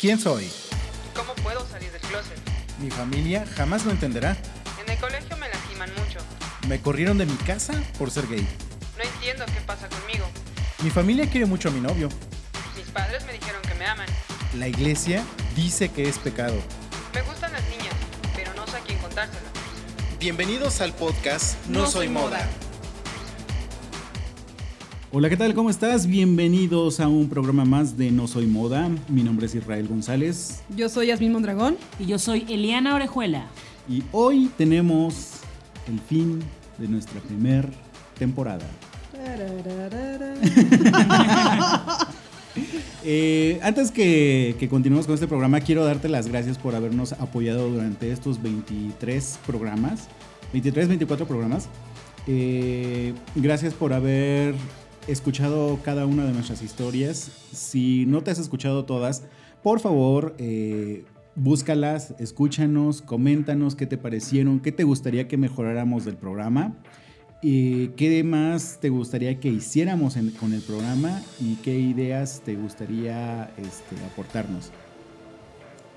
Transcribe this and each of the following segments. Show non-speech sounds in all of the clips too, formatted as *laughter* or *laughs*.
¿Quién soy? ¿Cómo puedo salir del closet? Mi familia jamás lo entenderá. En el colegio me lastiman mucho. Me corrieron de mi casa por ser gay. No entiendo qué pasa conmigo. Mi familia quiere mucho a mi novio. Mis padres me dijeron que me aman. La iglesia dice que es pecado. Me gustan las niñas, pero no sé a quién contárselo. Bienvenidos al podcast No, No Soy Soy Moda. Moda. Hola, ¿qué tal? ¿Cómo estás? Bienvenidos a un programa más de No Soy Moda. Mi nombre es Israel González Yo soy Yasmín Mondragón. Y yo soy Eliana Orejuela. y hoy tenemos el fin de nuestra primer temporada. *laughs* Eh, antes que, que continuemos con este programa, quiero darte las gracias por habernos apoyado durante estos 23 programas, 23, 24 programas. Eh, gracias por haber escuchado cada una de nuestras historias. Si no te has escuchado todas, por favor, eh, búscalas, escúchanos, coméntanos qué te parecieron, qué te gustaría que mejoráramos del programa. ¿Y qué más te gustaría que hiciéramos con el programa y qué ideas te gustaría este, aportarnos?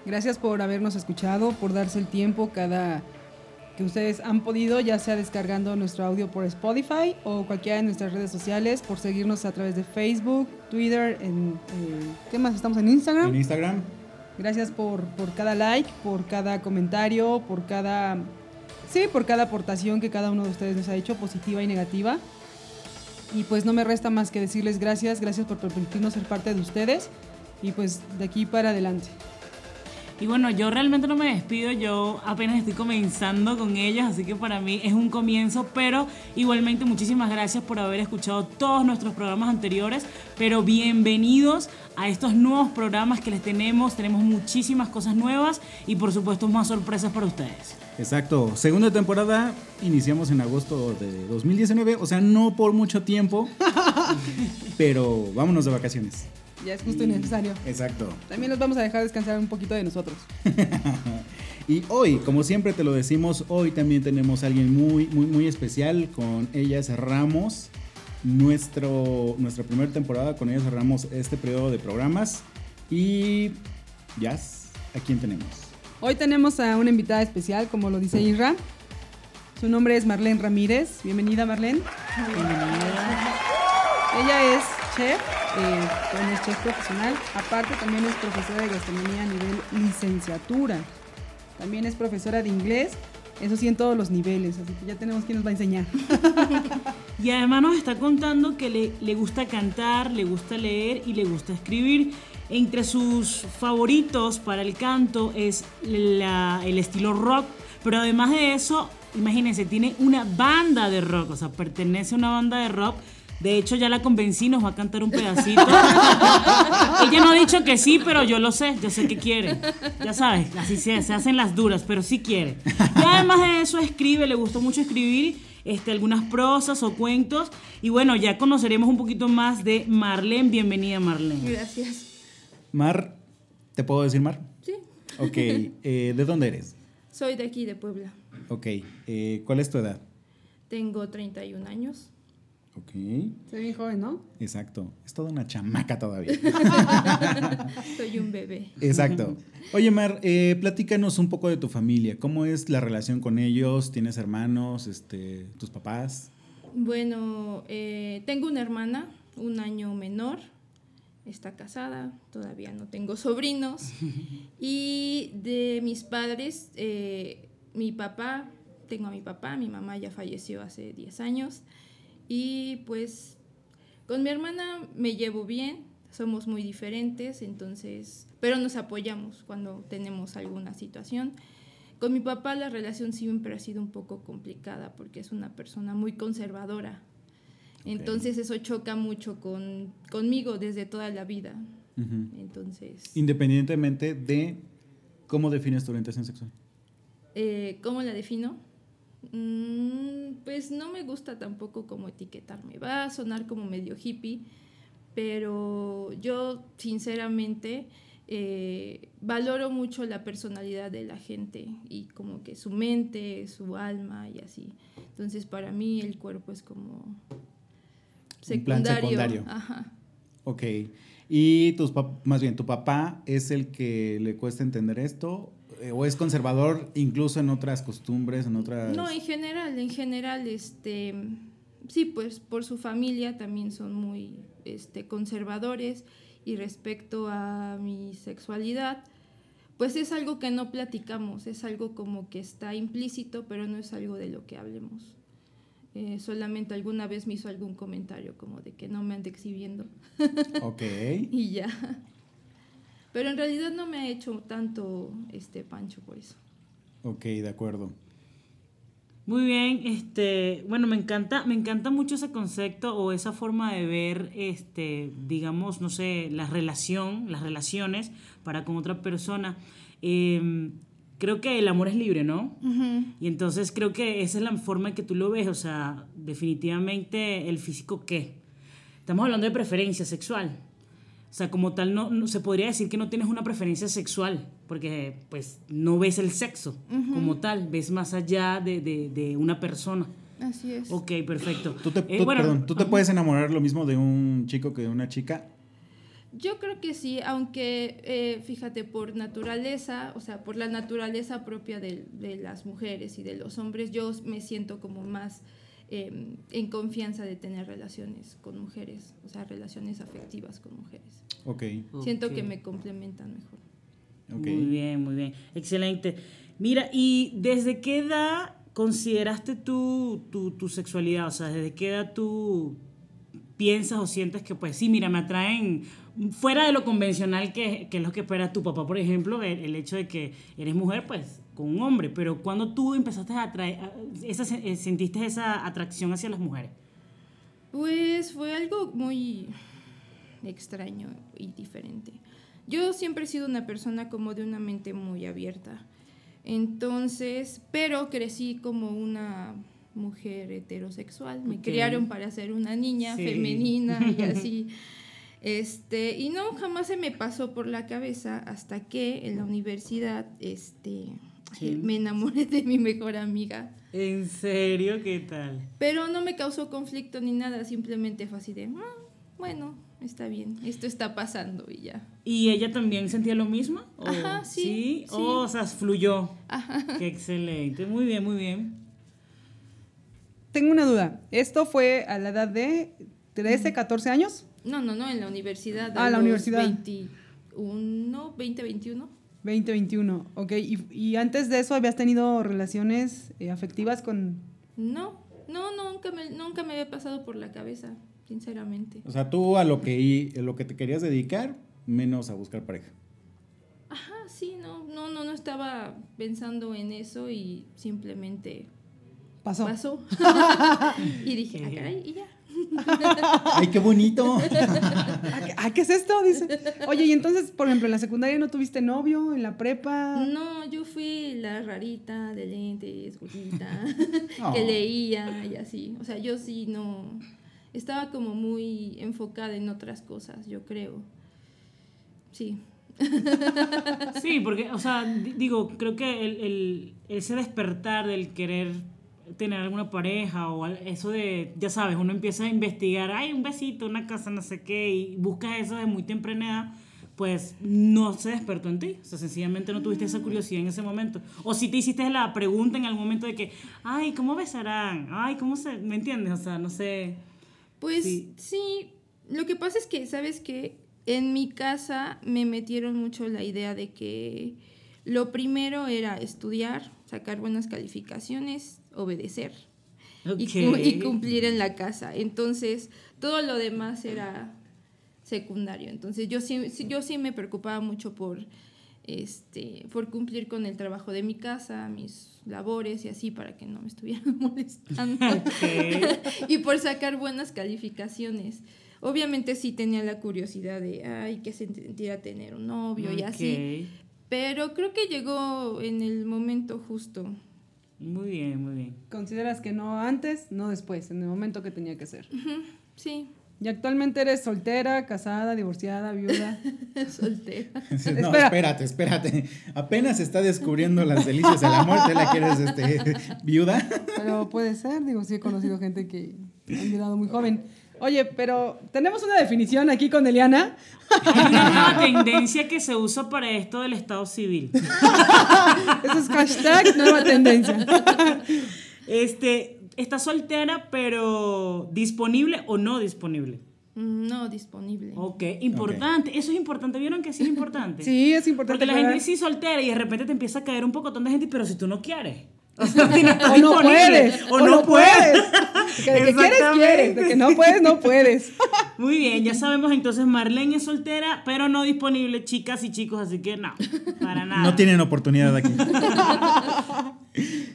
Gracias por habernos escuchado, por darse el tiempo cada que ustedes han podido, ya sea descargando nuestro audio por Spotify o cualquiera de nuestras redes sociales, por seguirnos a través de Facebook, Twitter, en, eh, ¿qué más? Estamos en Instagram. En Instagram, Gracias por, por cada like, por cada comentario, por cada... Sí, por cada aportación que cada uno de ustedes nos ha hecho, positiva y negativa. Y pues no me resta más que decirles gracias, gracias por permitirnos ser parte de ustedes y pues de aquí para adelante. Y bueno, yo realmente no me despido, yo apenas estoy comenzando con ellos, así que para mí es un comienzo, pero igualmente muchísimas gracias por haber escuchado todos nuestros programas anteriores, pero bienvenidos a estos nuevos programas que les tenemos, tenemos muchísimas cosas nuevas y por supuesto más sorpresas para ustedes. exacto. Segunda temporada, iniciamos en agosto de 2019, o sea, no por mucho tiempo, *laughs* pero vámonos de vacaciones. Ya es justo y necesario. Exacto. También los vamos a dejar descansar un poquito de nosotros. *laughs* Y hoy, como siempre te lo decimos, hoy también tenemos a alguien muy, muy, muy especial. Con ella cerramos nuestro, nuestra primera temporada, con ella cerramos este periodo de programas. Y Jazz, ¿a quién tenemos? Hoy tenemos a una invitada especial, como lo dice Irra. Su nombre es Marlene Ramírez. Bienvenida, Marlene. Ella es chef, eh, bueno, es chef profesional. Aparte, también es profesora de gastronomía a nivel licenciatura. También es profesora de inglés. Eso sí, en todos los niveles. Así que ya tenemos quien nos va a enseñar. *laughs* Y además nos está contando que le, le gusta cantar, le gusta leer y le gusta escribir. Entre sus favoritos para el canto es el estilo rock, pero además de eso, imagínense, tiene una banda de rock, o sea, pertenece a una banda de rock. De hecho, ya la convencí, nos va a cantar un pedacito. *laughs* Ella no ha dicho que sí, pero yo lo sé, yo sé que quiere. Ya sabes, así se, se hacen las duras, pero sí quiere. Y además de eso, escribe, le gustó mucho escribir este, algunas prosas o cuentos. Y bueno, ya conoceremos un poquito más de Marlene. Bienvenida, Marlene. Gracias. Mar, ¿te puedo decir Mar? Sí, Ok, eh, ¿de dónde eres? soy de aquí, de Puebla. Ok, eh, ¿cuál es tu edad? Tengo 31 años. Ok, Soy bien joven, ¿no? exacto. Es toda una chamaca todavía. *laughs* Soy un bebé. Exacto. Oye, Mar, eh, platícanos un poco de tu familia. ¿Cómo es la relación con ellos? ¿Tienes hermanos? Este, ¿Tus papás? Bueno, eh, tengo una hermana, un año menor. Está casada, todavía no tengo sobrinos. *laughs* Y de mis padres, eh, mi papá, tengo a mi papá, mi mamá ya falleció hace 10 años. Y pues con mi hermana me llevo bien, somos muy diferentes, entonces, pero nos apoyamos cuando tenemos alguna situación. Con mi papá la relación siempre ha sido un poco complicada porque es una persona muy conservadora. Entonces eso choca mucho con, conmigo desde toda la vida. Ujú. Entonces, Independientemente de cómo defines tu orientación sexual. eh, ¿cómo la defino? Mm, pues no me gusta tampoco como etiquetarme. Va a sonar como medio hippie, pero yo sinceramente eh, valoro mucho la personalidad de la gente y como que su mente, su alma y así. Entonces para mí el cuerpo es como Un plan secundario. Ajá. Ok. Y tus más bien, tu papá es el que le cuesta entender esto eh, o es conservador incluso en otras costumbres, en otras... No, en general, en general, este, sí, pues por su familia también son muy este, conservadores y respecto a mi sexualidad, pues es algo que no platicamos, es algo como que está implícito, pero no es algo de lo que hablemos. Eh, solamente alguna vez me hizo algún comentario como de que no me ande exhibiendo Ok. *laughs* y ya. Pero en realidad no me ha hecho tanto este pancho por eso. Ok, de acuerdo. Muy bien, este, bueno, me encanta, me encanta mucho ese concepto o esa forma de ver, este, digamos, no sé, la relación, las relaciones para con otra persona. Eh, creo que el amor es libre, ¿no? Y entonces creo que esa es la forma en que tú lo ves, o sea, definitivamente el físico qué. Estamos hablando de preferencia sexual. O sea, como tal, no, no- se podría decir que no tienes una preferencia sexual, porque pues no ves el sexo como tal, ves más allá de, de- de una persona. Así es. Ok, perfecto. ¿Tú te, Eh, tú- bueno, perdón, ¿tú te ajá. puedes enamorar lo mismo de un chico que de una chica? Yo creo que sí, aunque eh, fíjate, por naturaleza, o sea, por la naturaleza propia de, de las mujeres y de los hombres, yo me siento como más eh, en confianza de tener relaciones con mujeres, o sea, relaciones afectivas con mujeres. Ok, Siento que me complementan mejor. ok. Muy bien, muy bien. Excelente. Mira, ¿y desde qué edad consideraste tú tu, tu sexualidad? O sea, ¿desde qué edad tú piensas o sientes que, pues sí, mira, me atraen fuera de lo convencional que, que es lo que espera tu papá, por ejemplo, el, el hecho de que eres mujer, pues con un hombre, pero cuando tú empezaste a atraer, esa, sentiste esa atracción hacia las mujeres? Pues fue algo muy extraño y diferente. Yo siempre he sido una persona como de una mente muy abierta. Entonces, pero crecí como una mujer heterosexual. Me criaron para ser una niña Sí. femenina y *laughs* así. Este, y no, jamás se me pasó por la cabeza hasta que en la universidad este, Sí. *laughs* me enamoré de mi mejor amiga. ¿En serio? ¿Qué tal? Pero no me causó conflicto ni nada, simplemente fue así de, "Ah, bueno, está bien, esto está pasando y ya. ¿Y ella también sentía lo mismo? ¿O- Ajá, sí, ¿Sí? sí. Oh, o sea, fluyó. Qué excelente. Muy bien, muy bien. Tengo una duda. ¿Esto fue a la edad de 13, 14 años? No, no, no, en la universidad. Ah, la universidad. 21, 20, 21. 2021, ok. ¿Y, y antes de eso habías tenido relaciones eh, afectivas con... No, no, nunca me, nunca me había pasado por la cabeza, sinceramente. O sea, tú a lo que, a lo que te querías dedicar, menos a buscar pareja. Ajá, sí, no, no, no, no estaba pensando en eso y simplemente Pasó. pasó. *laughs* y dije, ah, caray, y ya. *laughs* ¡Ay, qué bonito! *laughs* ¿Ah, ¿qué, ah, ¿qué es esto? Dice. Oye, y entonces, por ejemplo, en la secundaria no tuviste novio, en la prepa. No, yo fui la rarita de lentes, gordita, Oh. que leía y así. O sea, yo sí no. Estaba como muy enfocada en otras cosas, yo creo. Sí. *laughs* Sí, porque, o sea, di- digo, creo que el, el- ese despertar del querer tener alguna pareja o eso de, ya sabes, uno empieza a investigar, ay, un besito, una casa, no sé qué, y buscas eso de muy temprana edad, pues no se despertó en ti. O sea, sencillamente no tuviste esa curiosidad en ese momento. O si te hiciste la pregunta en algún momento de que, ay, ¿cómo besarán? Ay, ¿cómo se...? ¿Me entiendes? O sea, no sé. Pues Sí. sí. lo que pasa es que, ¿sabes que En mi casa me metieron mucho la idea de que lo primero era estudiar, sacar buenas calificaciones, obedecer. y, cu- y cumplir en la casa. Entonces, todo lo demás era secundario. Entonces, yo sí- yo sí me preocupaba mucho por, este, por cumplir con el trabajo de mi casa, mis labores y así, para que no me estuvieran *laughs* molestando. *laughs* Y por sacar buenas calificaciones. Obviamente sí tenía la curiosidad de, ay, qué sentirá tener un novio y así. Pero creo que llegó en el momento justo. Muy bien, muy bien. ¿Consideras que no antes, no después, en el momento que tenía que ser? Sí, ¿Y actualmente eres soltera, casada, divorciada, viuda? *laughs* soltera. *laughs* No, Espera. espérate, espérate. Apenas está descubriendo las delicias de la muerte, ¿la quieres este, viuda? Pero puede ser, digo, sí he conocido gente que han llegado muy joven. Oye, pero tenemos una definición aquí con Eliana. Una nueva tendencia que se usa para esto del Estado civil. *laughs* Eso es hashtag nueva tendencia. Este, está soltera, pero disponible o no disponible. No disponible. Ok, importante. Eso es importante. ¿Vieron que sí es importante? *laughs* Sí, es importante. Porque la gente sí soltera y de repente te empieza a caer un poco de gente, pero si tú no quieres. O, sea, si no O puedes. O, no puedes. *laughs* Que de que quieres, quieres. De que no puedes, no puedes. *laughs* Muy bien, ya sabemos entonces Marlene es soltera, pero no disponible, chicas y chicos, así que no, para nada. No tienen oportunidad aquí.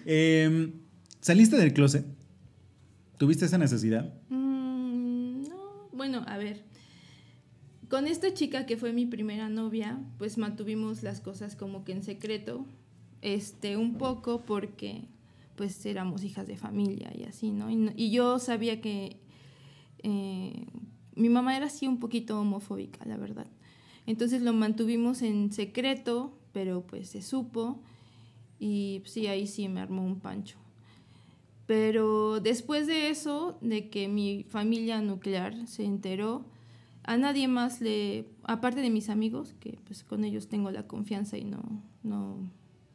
Em, ¿Saliste del closet? ¿Tuviste esa necesidad? Mm, no, bueno, a ver. Con esta chica que fue mi primera novia, pues mantuvimos las cosas como que en secreto, este, un poco porque pues éramos hijas de familia y así, ¿no? Y, yo sabía que eh, mi mamá era así un poquito homofóbica, la verdad. Entonces lo mantuvimos en secreto, pero pues se supo y sí, ahí sí me armó un pancho. Pero después de eso, de que mi familia nuclear se enteró, a nadie más le, aparte de mis amigos, que pues con ellos tengo la confianza y no, no,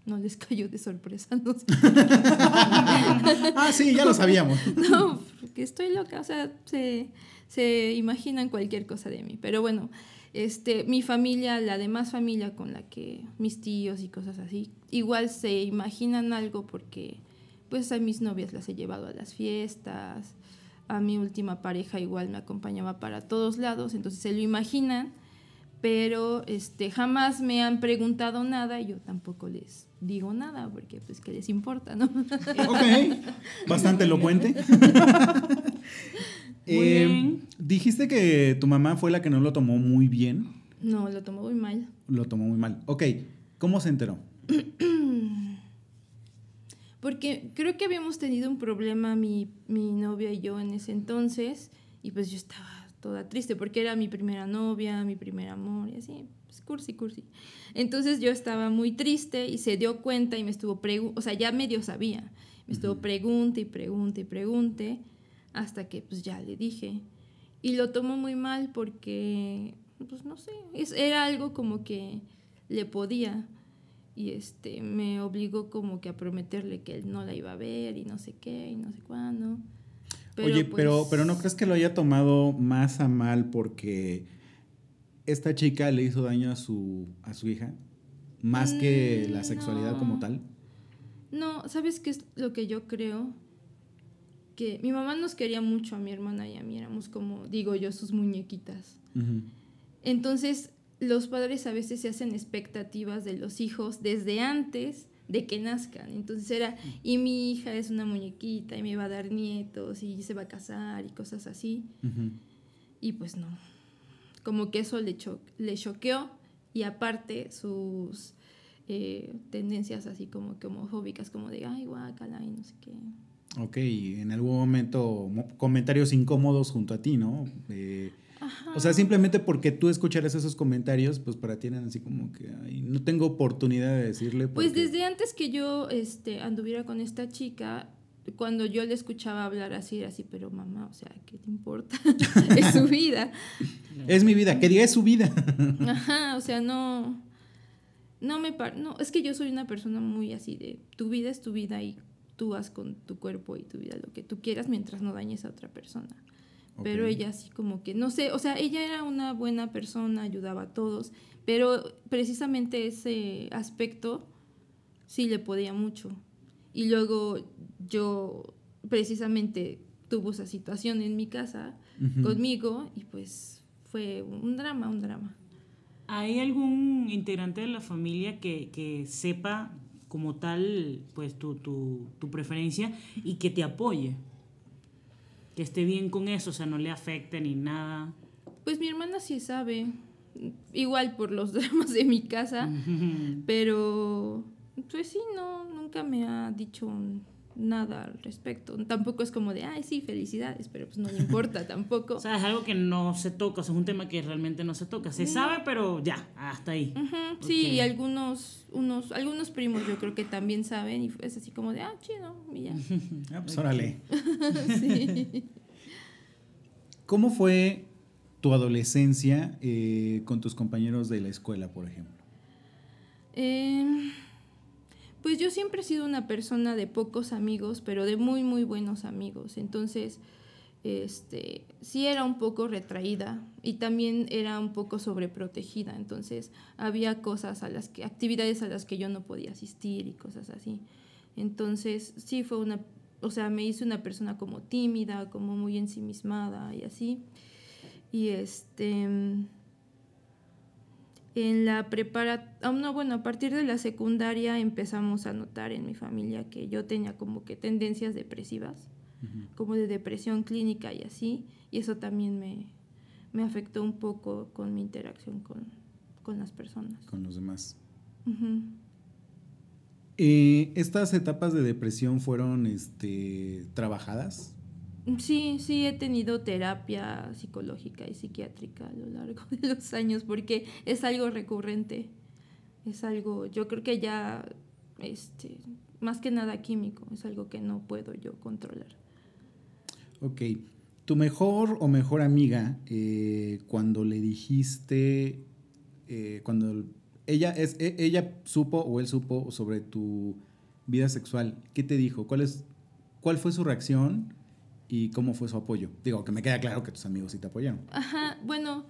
no les *laughs* cayó de sorpresa, no sé. *laughs* Ah, sí, ya lo sabíamos. *laughs* No, porque estoy loca, o sea, se, se imaginan cualquier cosa de mí. Pero bueno, este, mi familia, la demás familia con la que mis tíos y cosas así, igual se imaginan algo porque pues a mis novias las he llevado a las fiestas, a mi última pareja igual me acompañaba para todos lados, entonces se lo imaginan, pero este, jamás me han preguntado nada y yo tampoco les digo nada porque pues que les importa, ¿no? *laughs* Ok, bastante elocuente. *laughs* *laughs* Eh, dijiste que tu mamá fue la que no lo tomó muy bien. No, lo tomo muy mal. Lo tomó muy mal. Ok, ¿cómo se enteró? *clears throat* Porque creo que habíamos tenido un problema mi, mi novia y yo en ese entonces y pues yo estaba toda triste porque era mi primera novia, mi primer amor y así, pues cursi, cursi. Entonces yo estaba muy triste y se dio cuenta y me estuvo preguntando, o sea, ya medio sabía, me estuvo pregunte y pregunte y pregunte hasta que pues ya le dije. Y lo tomó muy mal porque, pues no sé, es- era algo como que le podía y este me obligó como que a prometerle que él no la iba a ver y no sé qué y no sé cuándo. Oye, pues, pero, pero ¿no crees que lo haya tomado más a mal porque esta chica le hizo daño a su, a su hija? Más que la Mm, sexualidad no. como tal. No, ¿sabes qué es lo que yo creo? Que mi mamá nos quería mucho a mi hermana y a mí, éramos como, digo yo, sus muñequitas. Entonces, los padres a veces se hacen expectativas de los hijos desde antes de que nazcan. Entonces era, y mi hija es una muñequita y me va a dar nietos y se va a casar y cosas así. Y pues no. Como que eso le, cho- le choqueó y aparte sus eh, tendencias así como que homofóbicas, como de, ay, guácala y no sé qué. Ok, en algún momento mo- comentarios incómodos junto a ti, ¿no? Eh, o sea, simplemente porque tú escucharas esos comentarios, pues para ti eran así como que "Ay, no tengo oportunidad de decirle. Pues porque-". desde antes que yo este, anduviera con esta chica, cuando yo le escuchaba hablar así, era así, pero mamá, o sea, ¿qué te importa? *laughs* es su vida. *laughs* Es mi vida, que diga es su vida. *laughs* Ajá, o sea, no. No me par no, es que yo soy una persona muy así de tu vida es tu vida y tú haz con tu cuerpo y tu vida lo que tú quieras mientras no dañes a otra persona. Pero ella así como que, no sé, o sea, ella era una buena persona, ayudaba a todos, pero precisamente ese aspecto sí le podía mucho. Y luego yo precisamente tuvo esa situación en mi casa conmigo y pues fue un drama, un drama. ¿Hay algún integrante de la familia que, que sepa como tal pues tu, tu, tu preferencia y que te apoye? Que esté bien con eso, o sea, no le afecte ni nada. Pues mi hermana sí sabe, igual por los *laughs* dramas de mi casa, pero pues sí, no, nunca me ha dicho nada al respecto. Tampoco es como de, ay, sí, felicidades, pero pues no le importa *laughs* tampoco. O sea, es algo que no se toca, o sea, es un tema que realmente no se toca. Se sabe, pero ya, hasta ahí. Sí, y algunos, unos, algunos primos yo creo que también saben y es así como de, ah, chido, y ya. *laughs* Ah, pues órale. *laughs* sí. ¿Cómo fue tu adolescencia eh, con tus compañeros de la escuela, por ejemplo? Em, pues yo siempre he sido una persona de pocos amigos, pero de muy, muy buenos amigos. Entonces, este, sí era un poco retraída y también era un poco sobreprotegida. Entonces, había cosas a las que, actividades a las que yo no podía asistir y cosas así. Entonces, sí fue una, o sea, me hice una persona como tímida, como muy ensimismada y así. Y este en la prepara, oh, no, bueno, a partir de la secundaria empezamos a notar en mi familia que yo tenía como que tendencias depresivas, como de depresión clínica y así, y eso también me, me afectó un poco con mi interacción con, con las personas. Con los demás. Eh, ¿Estas etapas de depresión fueron este, trabajadas? Sí, sí, he tenido terapia psicológica y psiquiátrica a lo largo *laughs* de los años porque es algo recurrente. Es algo, yo creo que ya, este, más que nada químico, es algo que no puedo yo controlar. Ok. ¿Tu mejor o mejor amiga, eh, cuando le dijiste, eh, cuando ella, es, e- ella supo o él supo sobre tu vida sexual, ¿qué te dijo? ¿Cuál, es, ¿Cuál fue su reacción y cómo fue su apoyo? Digo, que me queda claro que tus amigos sí te apoyaron. Ajá, bueno,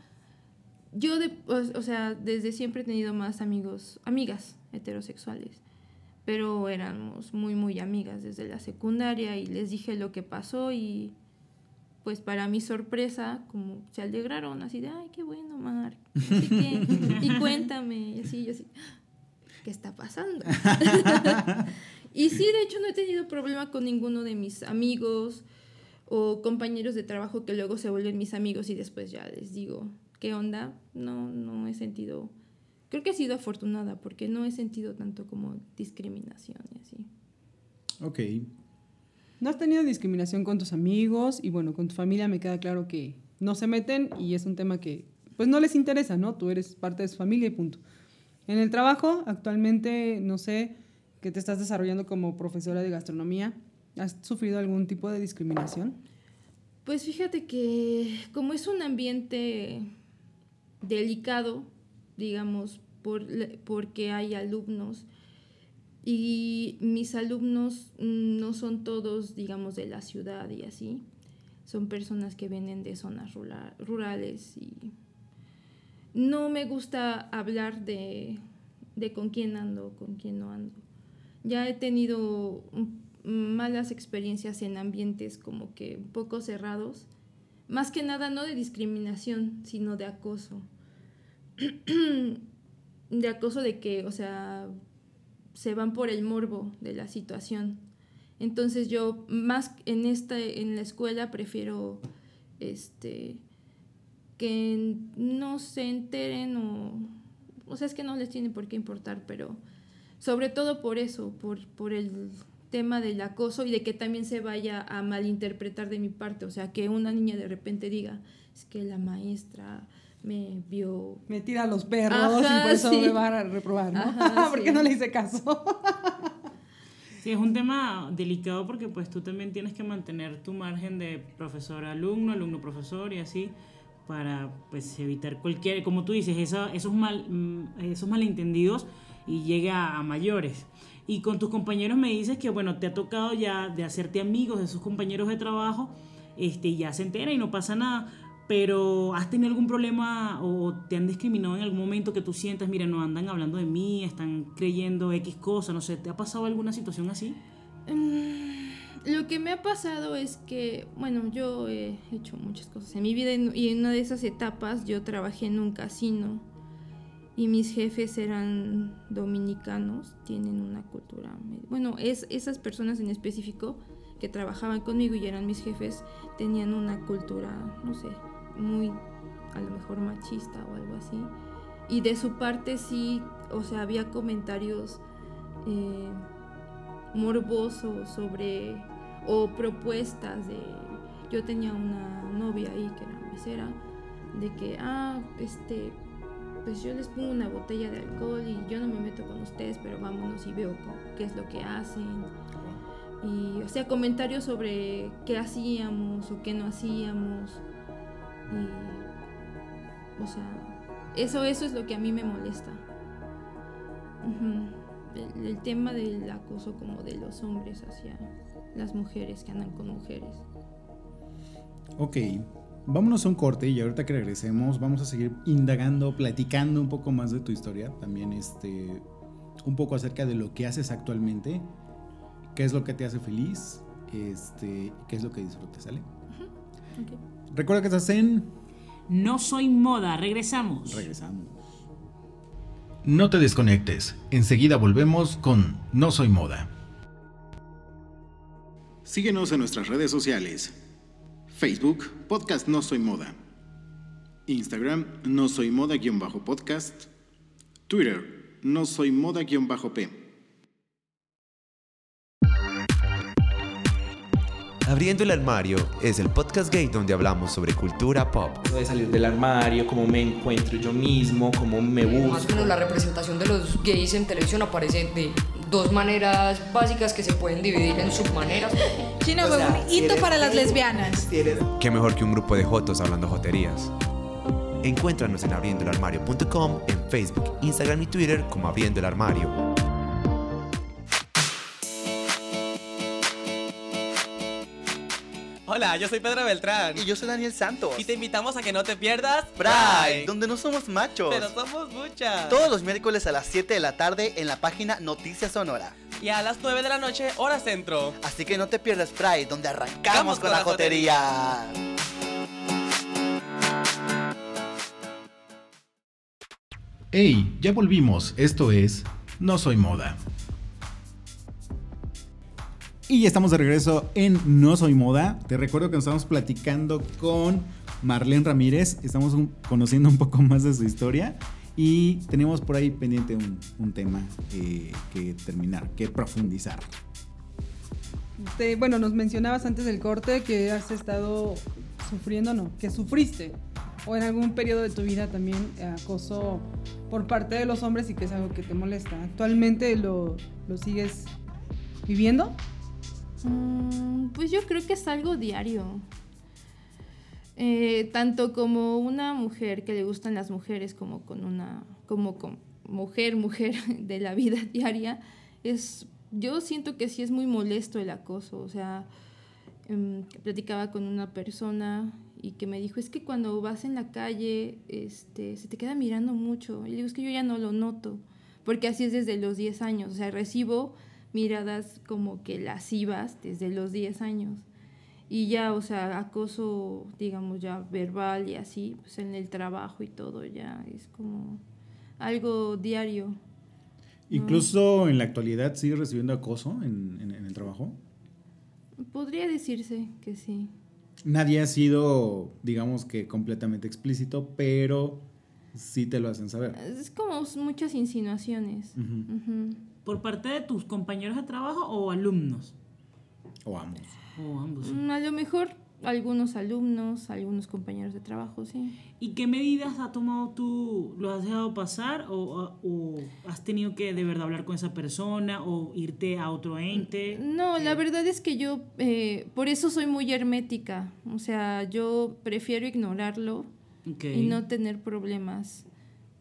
yo, de, o, o sea, desde siempre he tenido más amigos, amigas heterosexuales, pero éramos muy, muy amigas desde la secundaria y les dije lo que pasó y pues para mi sorpresa, como se alegraron así de, ay, qué bueno, Mar, sé qué, y *laughs* cuéntame, y así, yo así, ¿qué está pasando? *laughs* *laughs* y sí, de hecho no he tenido problema con ninguno de mis amigos o compañeros de trabajo que luego se vuelven mis amigos y después ya les digo, ¿qué onda? No, no he sentido, creo que he sido afortunada porque no he sentido tanto como discriminación y así. Ok. No has tenido discriminación con tus amigos y bueno, con tu familia me queda claro que no se meten y es un tema que pues no les interesa, ¿no? Tú eres parte de su familia y punto. En el trabajo, actualmente, no sé, que te estás desarrollando como profesora de gastronomía, ¿has sufrido algún tipo de discriminación? Pues fíjate que como es un ambiente delicado, digamos, por, porque hay alumnos y mis alumnos no son todos, digamos, de la ciudad y así, son personas que vienen de zonas rura- rurales y no me gusta hablar de, de con quién ando, con quién no ando. Ya he tenido malas experiencias en ambientes como que un poco cerrados, más que nada no de discriminación, sino de acoso. *clears throat* de acoso de que, o sea, se van por el morbo de la situación. Entonces yo más en esta en la escuela prefiero este que no se enteren o o sea, es que no les tiene por qué importar, pero sobre todo por eso, por, por el tema del acoso y de que también se vaya a malinterpretar de mi parte, o sea, que una niña de repente diga, es que la maestra me vio Me tira a los perros Ajá, y por eso sí. me va a reprobar, ¿no? Ajá, *laughs* ¿Por sí. qué no le hice caso? *laughs* Sí, es un tema delicado porque pues tú también tienes que mantener tu margen de profesor-alumno, alumno-profesor y así para pues evitar cualquier, como tú dices, esos, mal, mm, esos malentendidos y llega a mayores. Y con tus compañeros me dices que bueno, te ha tocado ya de hacerte amigos de sus compañeros de trabajo, este, ya se entera y no pasa nada. Pero ¿has tenido algún problema o te han discriminado en algún momento que tú sientas, mira, no andan hablando de mí, están creyendo X cosa, no sé, ¿te ha pasado alguna situación así? Mm, Lo que me ha pasado es que, bueno, yo he hecho muchas cosas en mi vida y en una de esas etapas yo trabajé en un casino y mis jefes eran dominicanos, tienen una cultura, bueno, es, esas personas en específico que trabajaban conmigo y eran mis jefes tenían una cultura, no sé, muy a lo mejor machista o algo así. Y de su parte sí, o sea, había comentarios eh, morbosos sobre o propuestas de yo tenía una novia ahí que era mesera de que ah este pues yo les pongo una botella de alcohol y yo no me meto con ustedes pero vámonos y veo qué es lo que hacen. Y o sea comentarios sobre qué hacíamos o qué no hacíamos. Y, o sea, eso, eso es lo que a mí me molesta. El, el tema del acoso como de los hombres hacia las mujeres que andan con mujeres. Ok, vámonos a un corte y ahorita que regresemos vamos a seguir indagando, platicando un poco más de tu historia, también este, un poco acerca de lo que haces actualmente, qué es lo que te hace feliz, este, y qué es lo que disfrutas, ¿sale? Ok. Recuerda que estás en... No soy moda, regresamos. Regresamos. No te desconectes. Enseguida volvemos con No Soy Moda. Síguenos en nuestras redes sociales. Facebook, Podcast No Soy Moda. Instagram, No Soy Moda-podcast. Twitter, No Soy Moda-p. Abriendo el armario es el podcast gay donde hablamos sobre cultura pop. de salir del armario, cómo me encuentro yo mismo, cómo me Más o busco. menos la representación de los gays en televisión aparece de dos maneras básicas que se pueden dividir en submaneras. *laughs* Chino, O fue sea, un si hito eres para las lesbianas. si eres- Qué mejor que un grupo de jotos hablando joterías. Encuéntranos en abriendoelarmario.com, en Facebook, Instagram y Twitter como Abriendo el Armario. Hola, yo soy Pedro Beltrán. Y yo soy Daniel Santos. Y te invitamos a que no te pierdas Pride, donde no somos machos. Pero somos muchas. Todos los miércoles a las 7 de la tarde en la página Noticias Sonora. Y a las 9 de la noche, hora centro. Así que no te pierdas Pride, donde arrancamos Vamos con, la jotería. Hey, ya volvimos. Esto es No Soy Moda. Y ya estamos de regreso en No Soy Moda. Te recuerdo que nos estamos platicando con Marlene Ramírez. Estamos conociendo un poco más de su historia. Y tenemos por ahí pendiente un, un tema eh, que terminar, que profundizar. Bueno, nos mencionabas antes del corte que has estado sufriendo, no, que sufriste o en algún periodo de tu vida también eh, acoso por parte de los hombres y que es algo que te molesta. ¿Actualmente lo, lo sigues viviendo? Mm, pues yo creo que es algo diario. Eh, tanto como una mujer que le gustan las mujeres como con una como con mujer *laughs* mujer de la vida diaria es yo siento que sí es muy molesto el acoso. O sea em, platicaba con una persona y que me dijo es que cuando vas en la calle este se te queda mirando mucho y digo es que yo ya no lo noto porque así es desde los 10 años. O sea recibo miradas como que lascivas desde los 10 años y ya, o sea, acoso, digamos, ya verbal y así, pues en el trabajo y todo, ya es como algo diario. Incluso en la actualidad sigues recibiendo acoso en, en- en el trabajo. Podría decirse que sí. Nadie ha sido, digamos que completamente explícito, pero sí te lo hacen saber. Es como muchas insinuaciones. ¿Por parte de tus compañeros de trabajo o alumnos? O ambos. O ambos. Mm, A lo mejor algunos alumnos, algunos compañeros de trabajo, sí. ¿Y qué medidas has tomado tú? ¿Lo has dejado pasar o, o has tenido que de verdad hablar con esa persona o irte a otro ente? No, la verdad es que yo, eh, por eso soy muy hermética. O sea, yo prefiero ignorarlo Ok. y no tener problemas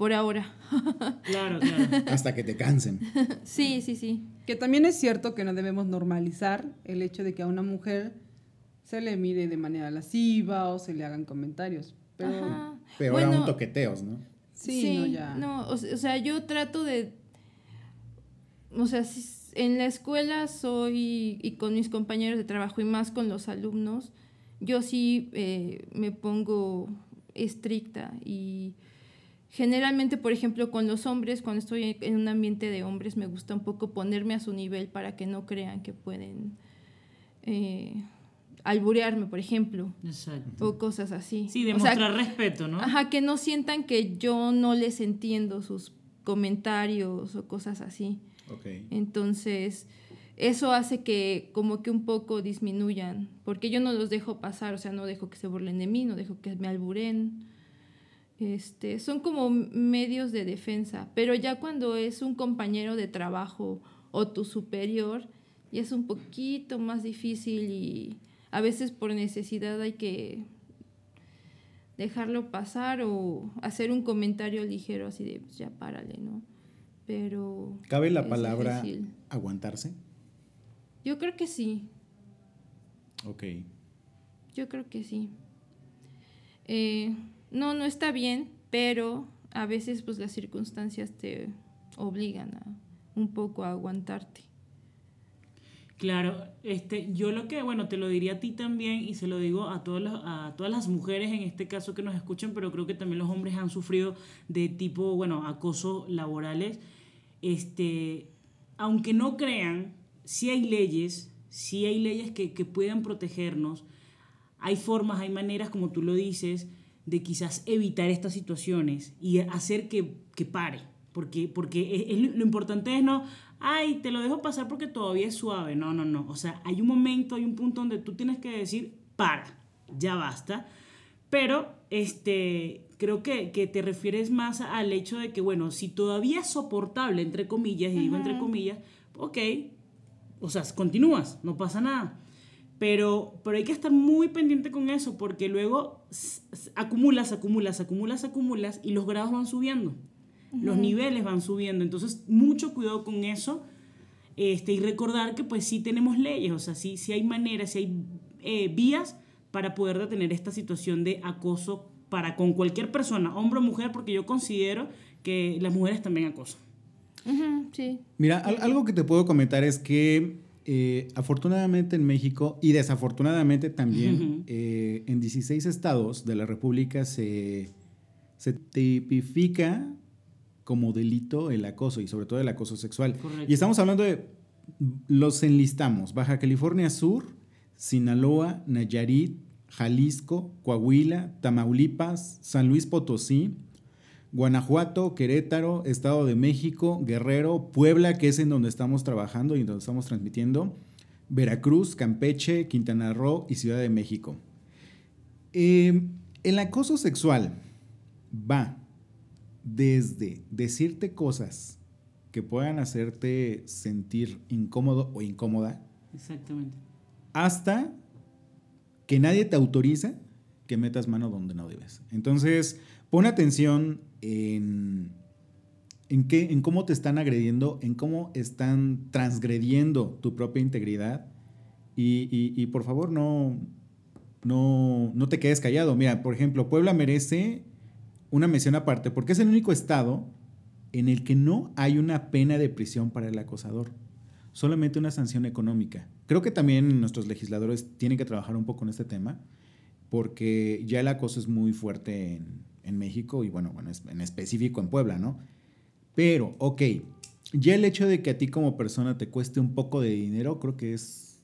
por ahora. *laughs* Claro, claro. Hasta que te cansen. Sí, sí, sí. Que también es cierto que no debemos normalizar el hecho de que a una mujer se le mire de manera lasciva o se le hagan comentarios. Pero Ajá. Peor Bueno, aún toqueteos, ¿no? sí, no, ya. no, o, se- o sea, yo trato de, o sea, en la escuela soy, y con mis compañeros de trabajo y más con los alumnos, yo sí eh, me pongo estricta y generalmente, por ejemplo, con los hombres, cuando estoy en un ambiente de hombres, me gusta un poco ponerme a su nivel para que no crean que pueden eh, alburearme, por ejemplo, Exacto. o cosas así. Sí, O sea, demostrar respeto, ¿no? Ajá, que no sientan que yo no les entiendo sus comentarios o cosas así. Ok. Entonces, eso hace que como que un poco disminuyan, porque yo no los dejo pasar, o sea, no dejo que se burlen de mí, no dejo que me alburen. Este, son como medios de defensa, pero ya cuando es un compañero de trabajo o tu superior, ya es un poquito más difícil y a veces por necesidad hay que dejarlo pasar o hacer un comentario ligero así de pues, ya párale, ¿no? Pero... ¿Cabe la palabra difícil. aguantarse? Yo creo que sí, Ok. yo creo que sí. Eh, no, no está bien, pero a veces pues las circunstancias te obligan a un poco a aguantarte. Claro, este, yo lo que, bueno, te lo diría a ti también y se lo digo a todas las, a todas las mujeres en este caso que nos escuchan, pero creo que también los hombres han sufrido de tipo, bueno, acoso laborales. Este, aunque no crean, sí hay leyes, sí hay leyes que, que puedan protegernos. Hay formas, hay maneras, como tú lo dices, de quizás evitar estas situaciones y hacer que, que pare. Porque, porque es- es lo- lo importante es no, ay, te lo dejo pasar porque todavía es suave. No, no, no. O sea, hay un momento, hay un punto donde tú tienes que decir, para, ya basta. Pero este, creo que, que te refieres más al hecho de que, bueno, si todavía es soportable, entre comillas, y digo entre comillas, ok, o sea, continúas, no pasa nada. Pero, pero hay que estar muy pendiente con eso porque luego acumulas, acumulas, acumulas, acumulas y los grados van subiendo. Los niveles van subiendo. Entonces, mucho cuidado con eso. Este, y recordar que pues sí tenemos leyes, o sea, sí, sí hay maneras, sí hay eh, vías para poder detener esta situación de acoso para con cualquier persona, hombre o mujer, porque yo considero que las mujeres también acosan. Ujú, sí. Mira, al- algo que te puedo comentar es que eh, afortunadamente en México y desafortunadamente también eh, en 16 estados de la República se, se tipifica como delito el acoso y sobre todo el acoso sexual. Correcto. Y estamos hablando de, los enlistamos, Baja California Sur, Sinaloa, Nayarit, Jalisco, Coahuila, Tamaulipas, San Luis Potosí, Guanajuato, Querétaro, Estado de México, Guerrero, Puebla, que es en donde estamos trabajando y en donde estamos transmitiendo, Veracruz, Campeche, Quintana Roo y Ciudad de México. Eh, el acoso sexual va desde decirte cosas que puedan hacerte sentir incómodo o incómoda Exactamente. hasta que nadie te autoriza que metas mano donde no debes. Entonces, pon atención en, en, qué, en cómo te están agrediendo, en cómo están transgrediendo tu propia integridad y, y- y por favor no, no, no te quedes callado. Mira, por ejemplo, Puebla merece una mención aparte porque es el único estado en el que no hay una pena de prisión para el acosador, solamente una sanción económica. Creo que también nuestros legisladores tienen que trabajar un poco en este tema porque ya el acoso es muy fuerte en, en México y bueno, bueno, es- en específico en Puebla, ¿no? Pero, ok, ya el hecho de que a ti como persona te cueste un poco de dinero, creo que es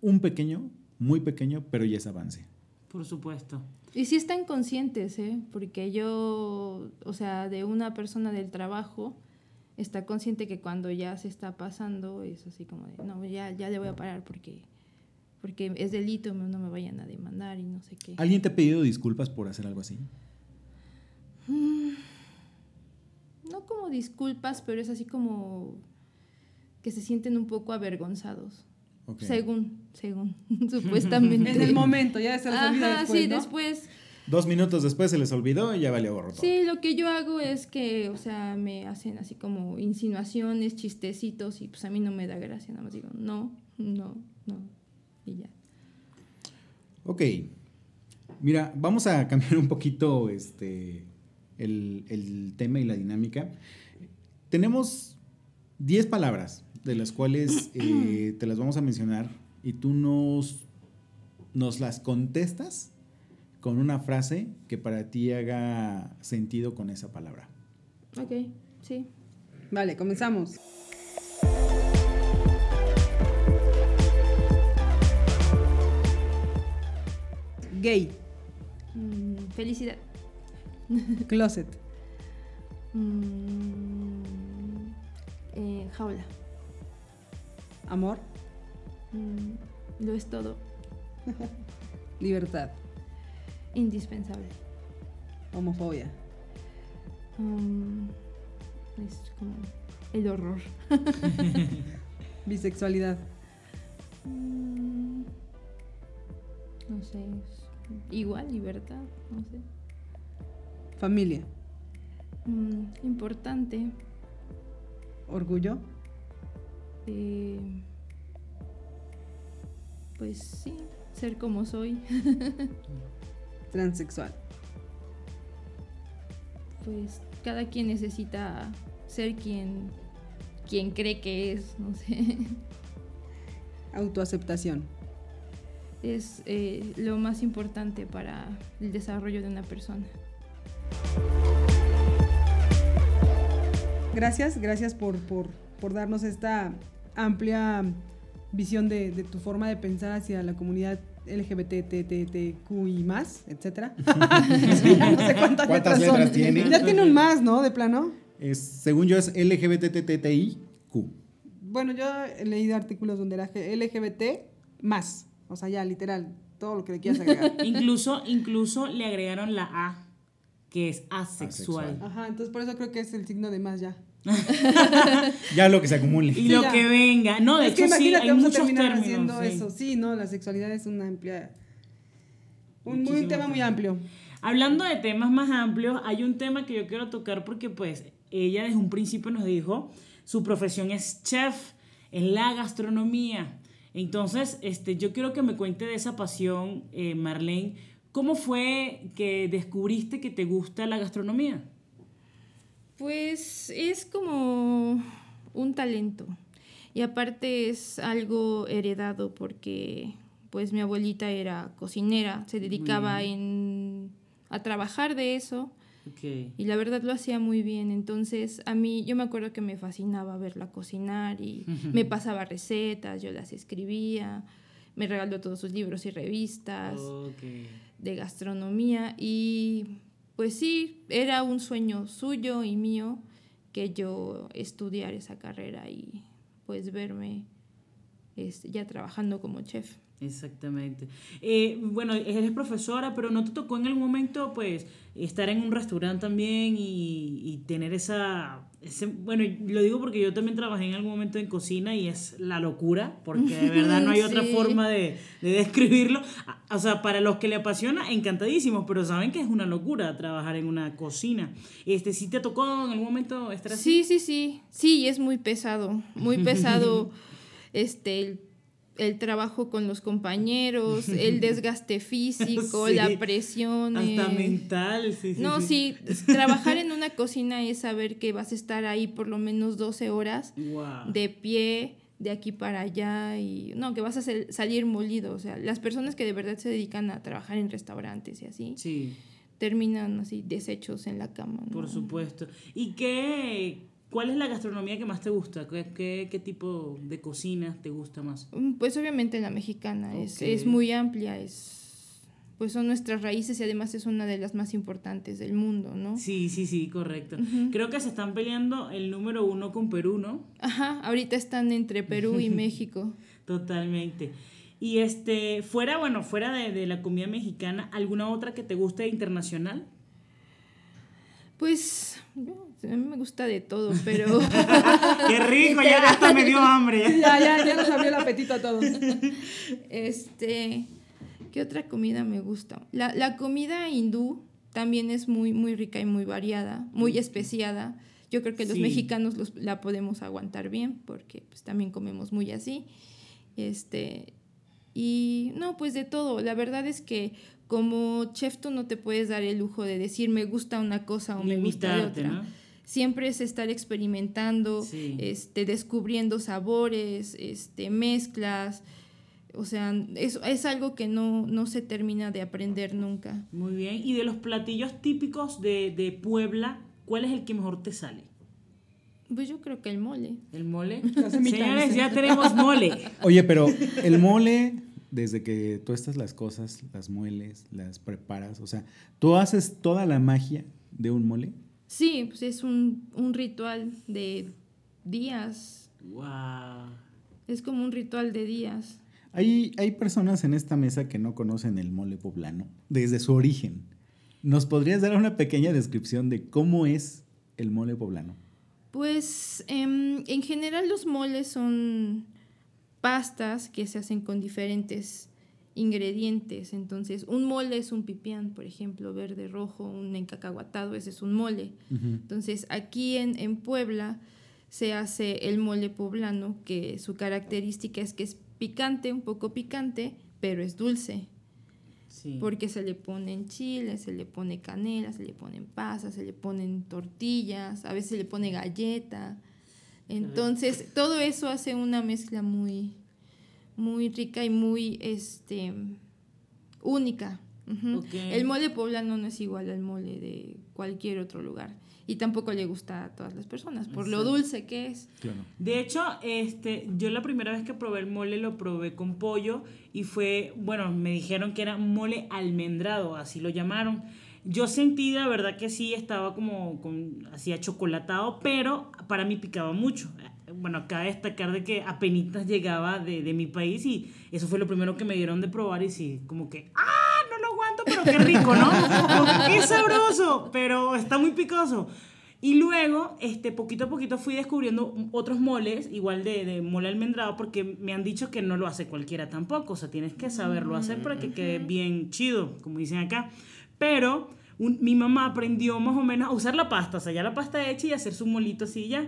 un pequeño, muy pequeño, pero ya es avance. Por supuesto. Y sí están conscientes, ¿eh? Porque yo, o sea, de una persona del trabajo, está consciente que cuando ya se está pasando es así como de, no, ya, ya le voy a parar porque, porque es delito, no me vayan a demandar y no sé qué. ¿Alguien te ha pedido disculpas por hacer algo así? Mm, No como disculpas, pero es así como que se sienten un poco avergonzados. Según, según, *laughs* supuestamente. En el momento, ya se les olvida Ajá, después, sí, ¿no? después. Dos minutos después se les olvidó y ya valió gorro todo. Sí, lo que yo hago es que, o sea, me hacen así como insinuaciones, chistecitos y pues a mí no me da gracia, nada más digo, no, no, no, y ya. Ok. Mira, vamos a cambiar un poquito este, el, el tema y la dinámica. Tenemos 10 palabras de las cuales *clears throat* eh, te las vamos a mencionar y tú nos, nos las contestas con una frase que para ti haga sentido con esa palabra. Ok, sí. Vale, comenzamos. Gay, Mm, felicidad. *laughs* closet, Mm, eh, jaula. amor, Mm, lo es todo. *laughs* libertad, Indispensable. homofobia, Mm, es como el horror. *laughs* bisexualidad, Mm, no sé, igual, libertad, no sé. Familia. Mm, importante. Orgullo. eh, pues sí, ser como soy. *laughs* Transexual. pues cada quien necesita ser quien, quien cree que es, no sé. Autoaceptación. Es eh, lo más importante para el desarrollo de una persona. Gracias, gracias por, por, por darnos esta amplia visión de, de tu forma de pensar hacia la comunidad LGBTTTQ y más, etcétera. *laughs* Sí, ya no sé cuántas, ¿Cuántas letras, son. tiene? Ya tiene un más, ¿no? De plano. Es, según yo es LGBTTTIQ. Bueno, yo he leído artículos donde era LGBT más. O sea, ya, literal, todo lo que le quieras agregar. *laughs* Incluso, incluso le agregaron la A, que es asexual. Ajá, entonces por eso creo que es el signo de más ya. *laughs* Ya lo que se acumule. Y lo ya. que venga. No, de es que hecho sí, imagínate, hay vamos a muchos terminar términos. haciendo sí. eso. Sí, no, la sexualidad es una amplia. Un, muy- tema muy amplio. Hablando de temas más amplios, hay un tema que yo quiero tocar porque pues ella desde un principio nos dijo, su profesión es chef, es la gastronomía. Entonces, este, yo quiero que me cuente de esa pasión, eh, Marlene. ¿Cómo fue que descubriste que te gusta la gastronomía? Pues es como un talento. Y aparte es algo heredado porque pues mi abuelita era cocinera, se dedicaba en, a trabajar de eso y la verdad lo hacía muy bien. Entonces a mí yo me acuerdo que me fascinaba verla cocinar y *laughs* me pasaba recetas, yo las escribía, me regaló todos sus libros y revistas. De gastronomía y pues sí, era un sueño suyo y mío que yo estudiar esa carrera y pues verme este, ya trabajando como chef. Exactamente. Eh, bueno, eres profesora, pero ¿no te tocó en algún momento, pues, estar en un restaurante también y, y tener esa... ese- bueno, lo digo porque yo también trabajé en algún momento en cocina y es la locura, porque de verdad no hay *laughs* otra forma de, de describirlo. O sea, para los que le apasiona, encantadísimos, pero saben que es una locura trabajar en una cocina. Este, ¿Sí te tocó en algún momento estar así? Sí, sí, sí, sí, es muy pesado, muy pesado *laughs* este, el, el trabajo con los compañeros, *laughs* el desgaste físico, Sí, la presión. Hasta eh, mental, sí. No, sí. sí, trabajar en una cocina es saber que vas a estar ahí por lo menos 12 horas Wow. de pie, de aquí para allá y no, que vas a sal- salir molido. O sea, las personas que de verdad se dedican a trabajar en restaurantes y así, Sí. terminan así deshechos en la cama. ¿no? Por supuesto. ¿Y qué, cuál es la gastronomía que más te gusta? ¿Qué, qué, qué tipo de cocina te gusta más? Mm, Pues obviamente la mexicana es, es muy amplia, es pues son nuestras raíces y además es una de las más importantes del mundo, ¿no? Sí, sí, sí, correcto. Creo que se están peleando el número uno con Perú, ¿no? Ajá, ahorita están entre Perú y *laughs* México. Totalmente. Y este, fuera, bueno, fuera de, de la comida mexicana, ¿alguna otra que te guste internacional? Pues a mí me gusta de todo, *laughs* pero ¡Qué rico! Ya hasta me dio hambre. *laughs* Ya, ya, ya nos abrió el apetito a todos. *laughs* Este, ¿qué otra comida me gusta? La, la comida hindú también es muy, muy rica y muy variada, muy especiada. Yo creo que los Sí. mexicanos los- la podemos aguantar bien porque pues también comemos muy así. Este, y no, pues de todo. La verdad es que como chef tú no te puedes dar el lujo de decir me gusta una cosa o me gusta Limitarte, otra. ¿no? Siempre es estar experimentando, Sí. este, descubriendo sabores, este, mezclas. O sea, es, es algo que no, no se termina de aprender nunca. Muy bien. Y de los platillos típicos de, de Puebla, ¿cuál es el que mejor te sale? Pues yo creo que el mole. ¿El mole? *laughs* Señores, ya tenemos mole. *laughs* Oye, pero el mole, desde que tú estas las cosas, las mueles, las preparas, o sea, ¿tú haces toda la magia de un mole? Sí, pues es un, un ritual de días. Wow. Es como un ritual de días. Hay, hay personas en esta mesa que no conocen el mole poblano desde su origen. ¿Nos podrías dar una pequeña descripción de cómo es el mole poblano? Pues em, en general los moles son pastas que se hacen con diferentes ingredientes. Entonces, un mole es un pipián, por ejemplo, verde, rojo, un encacahuatado, ese es un mole. Entonces, aquí en, en Puebla se hace el mole poblano, que su característica es que es picante, un poco picante, pero es dulce. Sí. Porque se le ponen chile, se le pone canela, se le ponen pasas, se le ponen tortillas, a veces se le pone galleta. Entonces, todo eso hace una mezcla muy, muy rica y muy este, única. El mole poblano no es igual al mole de cualquier otro lugar. Y tampoco le gusta a todas las personas, por lo dulce que es. De hecho, este, yo la primera vez que probé el mole lo probé con pollo y fue, bueno, me dijeron que era mole almendrado, así lo llamaron. Yo sentí, la verdad que sí, estaba como con, así achocolatado, pero para mí picaba mucho. Bueno, acá destacar de que apenas llegaba de, de mi país y eso fue lo primero que me dieron de probar y sí, como que, ¡ah! No lo aguanto, pero qué rico, ¿no? *laughs* ¡Qué sabroso! Pero está muy picoso. Y luego, este, poquito a poquito fui descubriendo otros moles, igual de, de mole almendrado, porque me han dicho que no lo hace cualquiera tampoco. O sea, tienes que saberlo hacer para que quede bien chido, como dicen acá. Pero un- mi mamá aprendió más o menos a usar la pasta, o sea, ya la pasta hecha y hacer su molito así ya.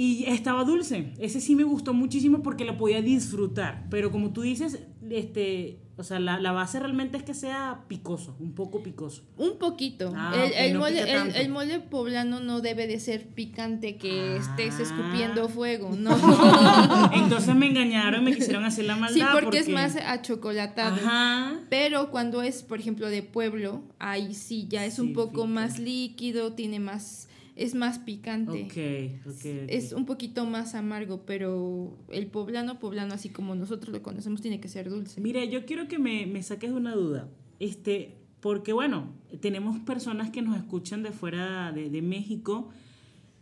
Y estaba dulce. Ese sí me gustó muchísimo porque lo podía disfrutar. Pero como tú dices, este, o sea, la, la base realmente es que sea picoso, un poco picoso. Un poquito. Ah, el, el no mole, pica el, tanto. el mole poblano no debe de ser picante que estés Ah. escupiendo fuego, no. *laughs* *laughs* Entonces me engañaron, me quisieron hacer la maldad. Sí, porque, es más achocolatado. Ajá. Pero cuando es, por ejemplo, de pueblo, ahí sí ya es un poco más líquido, tiene más, es más picante. Ok, ok, ok. Es un poquito más amargo, pero el poblano, poblano, así como nosotros lo conocemos, tiene que ser dulce. Mire, yo quiero que me, me saques una duda. Este, porque bueno, tenemos personas que nos escuchan de fuera de, de México.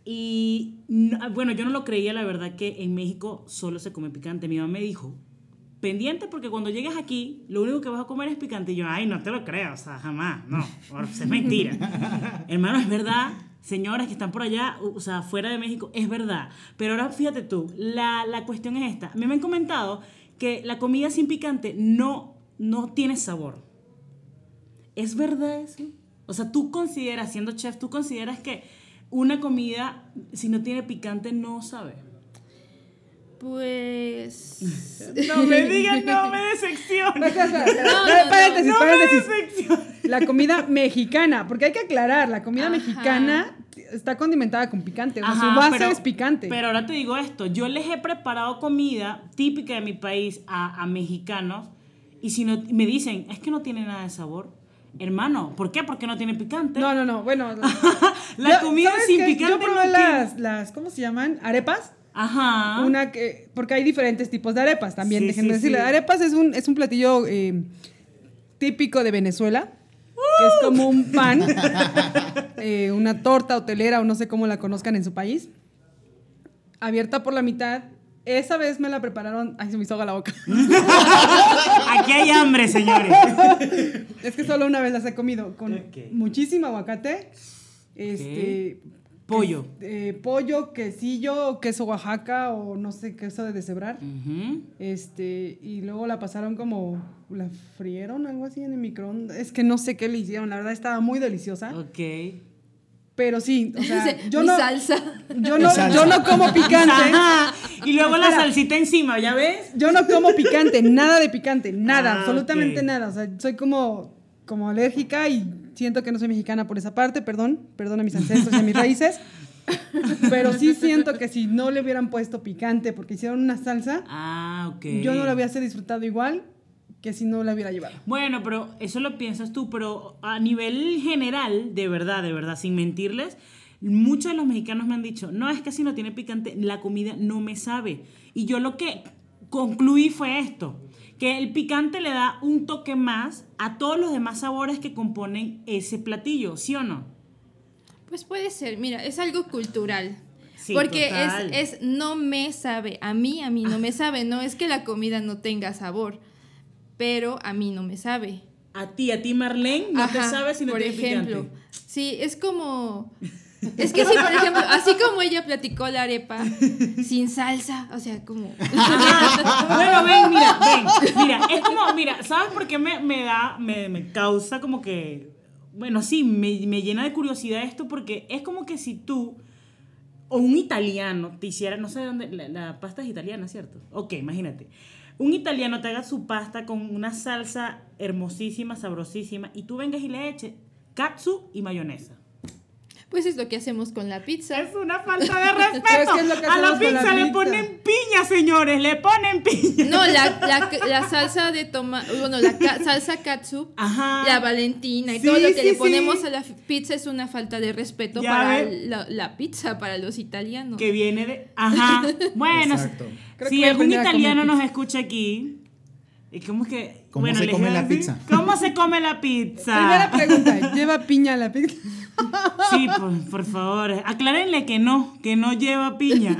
Y no- bueno, yo no lo creía, la verdad, que en México solo se come picante. Mi mamá me dijo, pendiente porque cuando llegues aquí, lo único que vas a comer es picante. Y yo, ay, no te lo creo, o sea, jamás, no, es mentira. *laughs* Hermano, es verdad, señoras que están por allá, o sea, fuera de México, es verdad. Pero ahora fíjate tú, la, la cuestión es esta. Me han comentado que la comida sin picante no, no tiene sabor. ¿Es verdad eso? O sea, tú consideras, siendo chef, tú consideras que una comida, si no tiene picante, no sabe. Pues. *laughs* No me digas, no me decepciones. *laughs* No, no, paréntesis, me. La comida mexicana, porque hay que aclarar, la comida Ajá. mexicana está condimentada con picante, o sea, Ajá, su base pero- es picante. Pero ahora te digo esto, yo les he preparado comida típica de mi país a, a mexicanos y si no me dicen, es que no tiene nada de sabor. Hermano, ¿por qué? Porque no tiene picante. no, no, no, bueno. *laughs* La yo- comida ¿sabes sin qué? picante Yo probé no tiene- las, las, ¿cómo se llaman? Arepas. Ajá. Una que, porque hay diferentes tipos de arepas también, Sí, déjenme sí, decirle. sí. Arepas es un, es un platillo eh, típico de Venezuela, que es como un pan, *laughs* eh, una torta hotelera o no sé cómo la conozcan en su país, abierta por la mitad. Esa vez me la prepararon, ay, se me hizo la boca. *laughs* Aquí hay hambre, señores. es que solo una vez las he comido, con muchísimo aguacate, este... Pollo. eh, pollo, quesillo, queso Oaxaca o no sé, queso de deshebrar. Este, y luego la pasaron como, la frieron, algo así en el microondas. Es que no sé qué le hicieron, la verdad estaba muy deliciosa. Ok. Pero sí, o sea, Dice, yo "Mi no, salsa. yo no, yo no como picante. *laughs* Ajá. Y luego la Espera. salsita encima, ¿ya ves? Yo no como picante, nada de picante, nada, Ah, absolutamente nada. O sea, soy como, como alérgica y siento que no soy mexicana por esa parte, perdón, perdón a mis ancestros y a mis *laughs* raíces. Pero sí siento que si no le hubieran puesto picante porque hicieron una salsa, Ah, ok. yo no la hubiese disfrutado igual que si no la hubiera llevado. Bueno, pero eso lo piensas tú, pero a nivel general, de verdad, de verdad, sin mentirles, muchos de los mexicanos me han dicho, no, es que si no tiene picante, la comida no me sabe. Y yo lo que concluí fue esto, que el picante le da un toque más a todos los demás sabores que componen ese platillo, ¿sí o no? Pues puede ser, mira, es algo cultural. Sí, Porque es, es no me sabe, a mí, a mí no me *laughs* sabe, no es que la comida no tenga sabor, pero a mí no me sabe. A ti, a ti Marlene, no te Ajá, sabes si no por ejemplo. picante. Sí, es como *laughs* Es que si, por ejemplo, así como ella platicó la arepa sin salsa, o sea, como... *laughs* bueno, ven, mira, ven. Mira, es como, mira, ¿sabes por qué me, me da, me, me causa como que. Bueno, sí, me, me llena de curiosidad esto porque es como que si tú o un italiano te hiciera, no sé de dónde, la, la pasta es italiana, ¿cierto? Ok, imagínate. Un italiano te haga su pasta con una salsa hermosísima, sabrosísima, y tú vengas y le eches katsu y mayonesa. Pues es lo que hacemos con la pizza. Es una falta de *laughs* respeto. *laughs* ¿Sabes qué es lo que a la pizza le pizza? ponen piña, señores, le ponen piña. No, la, la, *laughs* la salsa de tomate, bueno, la ca- salsa katsu, Ajá. la valentina y Sí, todo lo que sí, le sí. ponemos a la pizza es una falta de respeto Ya para la, la pizza, para los italianos. que viene de. Ajá. Bueno, si a algún a italiano nos escucha aquí, ¿y ¿cómo es que. ¿Cómo bueno, se come a la pizza? ¿Cómo se come la pizza? Primera pregunta, ¿lleva piña la pizza? Sí, por, por favor, aclárenle que no, que no lleva piña.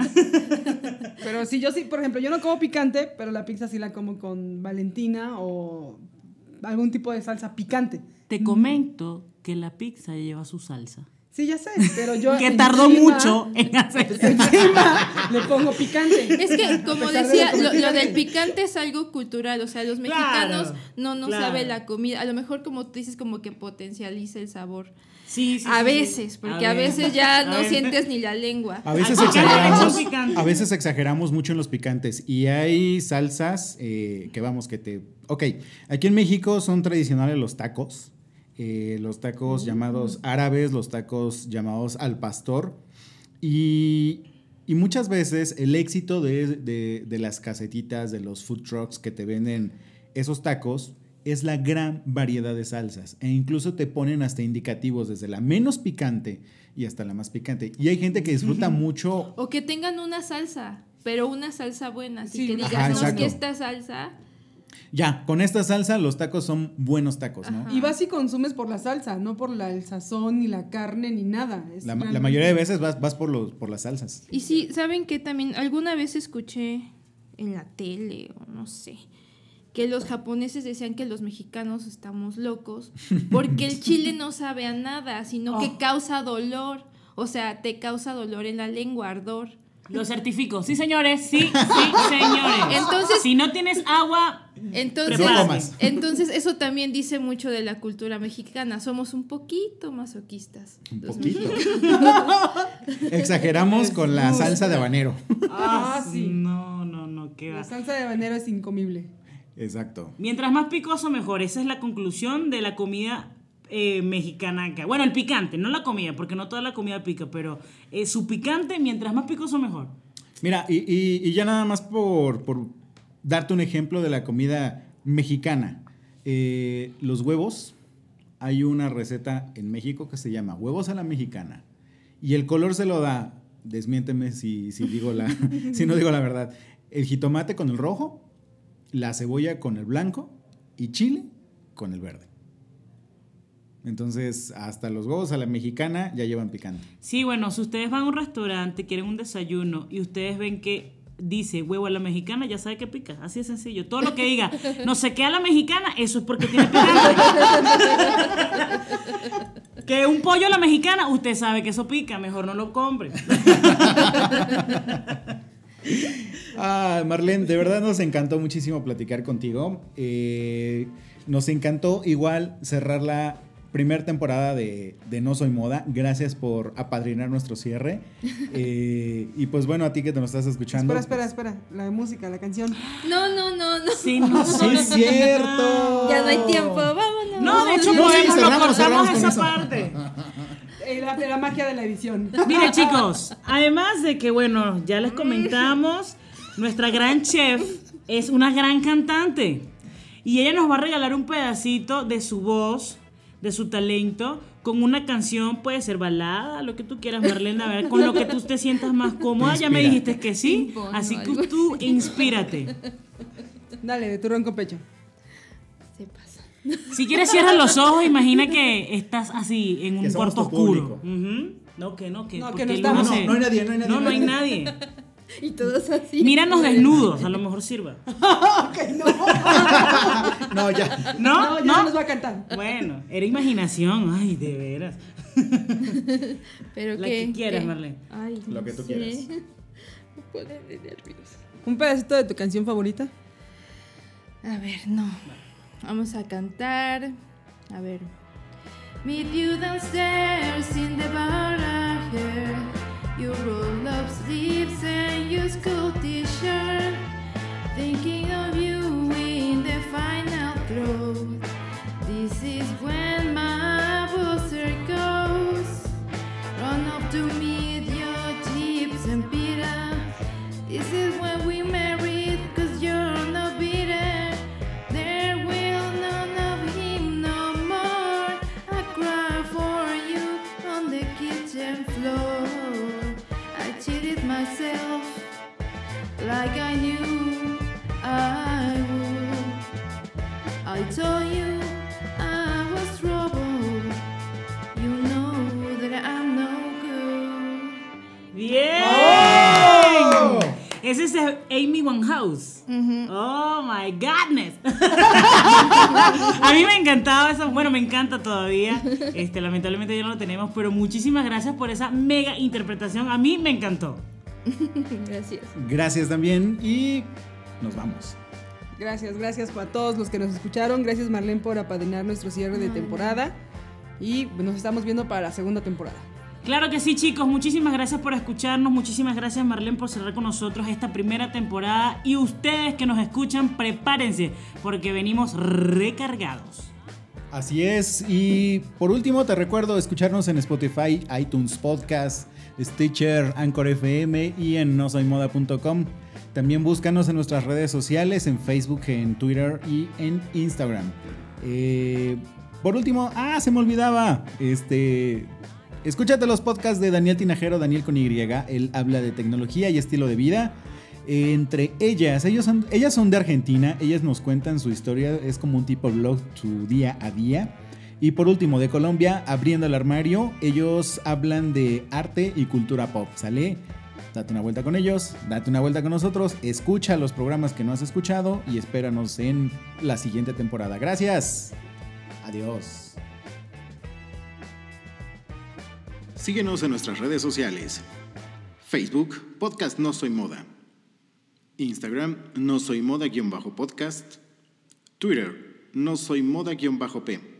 Pero sí, yo sí, por ejemplo, yo no como picante, pero la pizza sí la como con Valentina o algún tipo de salsa picante. Te comento que la pizza lleva su salsa. Sí, ya sé, pero yo Que tardó encima- mucho en hacerse. Encima le pongo picante. Es que, como de decía, lo, del picante es algo cultural, o sea, los Claro, mexicanos no nos claro. sabe la comida, a lo mejor como tú dices, como que potencializa el sabor. Sí, sí, a sí, veces, sí. porque a, veces ya A no ver. sientes ni la lengua. A veces exageramos, a veces exageramos mucho en los picantes y hay salsas eh, que vamos que te. Ok, aquí en México son tradicionales los tacos, eh, los tacos llamados árabes, los tacos llamados al pastor y, y muchas veces el éxito de, de- de las casetitas, de los food trucks que te venden esos tacos es la gran variedad de salsas e incluso te ponen hasta indicativos desde la menos picante y hasta la más picante. Y hay gente que disfruta mucho O que tengan una salsa, pero una salsa buena, así Sí. que digas, Ajá, no, es que esta salsa... Ya, con esta salsa los tacos son buenos tacos, ¿no? Ajá. Y vas y consumes por la salsa, no por la, el sazón, ni la carne, ni nada. Es La, la mayoría de veces vas, vas por, los, por las salsas. Y sí, ¿saben que También alguna vez escuché en la tele, o no sé, que los japoneses decían que los mexicanos estamos locos porque el chile no sabe a nada, sino que Oh. causa dolor. O sea, te causa dolor en la lengua, ardor. Lo certifico. Sí, señores. Sí, sí, señores. Entonces- si no tienes agua, Entonces, entonces eso también dice mucho de la cultura mexicana. Somos un poquito masoquistas. Un poquito. Exageramos con la salsa de habanero. Ah, sí. No, no, no, qué va. La salsa de habanero es incomible. Exacto. Mientras más picoso, mejor. Esa es la conclusión de la comida eh, mexicana acá. Bueno, el picante, no la comida, porque no toda la comida pica, pero eh, su picante, mientras más picoso, mejor. Mira, y, y- y ya nada más por, por darte un ejemplo de la comida mexicana. Eh, los huevos, hay una receta en México que se llama huevos a la mexicana. Y el color se lo da, desmiénteme si, si, digo la, *laughs* si no digo la verdad, el jitomate con el rojo, la cebolla con el blanco y chile con el verde. Entonces, hasta los huevos a la mexicana ya llevan picante. Sí, bueno, si ustedes van a un restaurante, quieren un desayuno y ustedes ven que dice huevo a la mexicana, ya sabe que pica. Así de sencillo. Todo lo que diga *laughs* no sé qué a la mexicana, eso es porque tiene picante. *laughs* que un pollo a la mexicana, usted sabe que eso pica, mejor no lo compre. *laughs* Ah, Marlene, de verdad nos encantó muchísimo platicar contigo. Eh, nos encantó igual cerrar la primera temporada de, de No Soy Moda. Gracias por apadrinar nuestro cierre. *laughs* Eh, y pues bueno, a ti que te nos estás escuchando. Espera, espera, espera. La música, la canción. No, no, no, no. Sí, *laughs* no Sí, es cierto. Ya no hay tiempo, vámonos. No, de hecho, No, sí, lo cortamos cerramos esa eso. parte. *laughs* Eh, la, magia de la edición. *laughs* Mire, chicos, además de que, bueno, ya les comentamos, nuestra gran chef es una gran cantante. Y ella nos va a regalar un pedacito de su voz, de su talento, con una canción, puede ser balada, lo que tú quieras, Marlene, a ver, con lo que tú te sientas más cómoda. Ya me dijiste que sí, así que tú inspírate. Dale, de tu ronco pecho. Si quieres, cierra los ojos, imagina que estás así, en un Que cuarto oscuro. No, que no, que, No, que no estamos. No, no hay nadie, no hay nadie. No, no hay nadie. *laughs* Y todos así. Míranos desnudos, a lo mejor sirva. *laughs* *laughs* No, ya. ¿No? No, ya ¿No? no nos va a cantar. Bueno, era imaginación. Ay, de veras. Pero La qué, que quieras, qué? Marlene. Ay, Lo no que tú sé. quieras. ¿Un pedacito de tu canción favorita? A ver, no. Vamos a cantar. A ver. Meet you downstairs in the bar I heard You roll up sleeves and your school t-shirt Thinking of you in the final throw This is when Ese es Amy Winehouse. Oh my godness. *laughs* A mí me encantaba eso. Bueno, me encanta todavía. Este, lamentablemente ya no lo tenemos, pero muchísimas gracias por esa mega interpretación. A mí me encantó. *laughs* Gracias Gracias también y nos vamos. Gracias, gracias a todos los que nos escucharon. Gracias Marlene por apadrinar nuestro cierre de temporada. Y nos estamos viendo para la segunda temporada. Claro que sí, chicos. Muchísimas gracias por escucharnos. Muchísimas gracias, Marlene, por cerrar con nosotros esta primera temporada. Y ustedes que nos escuchan, prepárense, porque venimos recargados. Así es. Y por último, te recuerdo escucharnos en Spotify, iTunes Podcast, Stitcher, Anchor FM y en nosoymoda.com. También búscanos en nuestras redes sociales, en Facebook, en Twitter y en Instagram. Eh, por último, ah, se me olvidaba. Este. Escúchate los podcasts de Daniel Tinajero, Daniel con Y. Él habla de tecnología y estilo de vida. Entre ellas, ellos ellas son de Argentina, ellas nos cuentan su historia, es como un tipo blog, su día a día. Y por último, de Colombia, abriendo el armario, ellos hablan de arte y cultura pop, ¿sale? Date una vuelta con ellos, date una vuelta con nosotros, escucha los programas que no has escuchado y espéranos en la siguiente temporada. Gracias. Adiós. Síguenos en nuestras redes sociales. Facebook, Podcast No Soy Moda. Instagram, No Soy Moda-podcast. Twitter, No Soy Moda-p.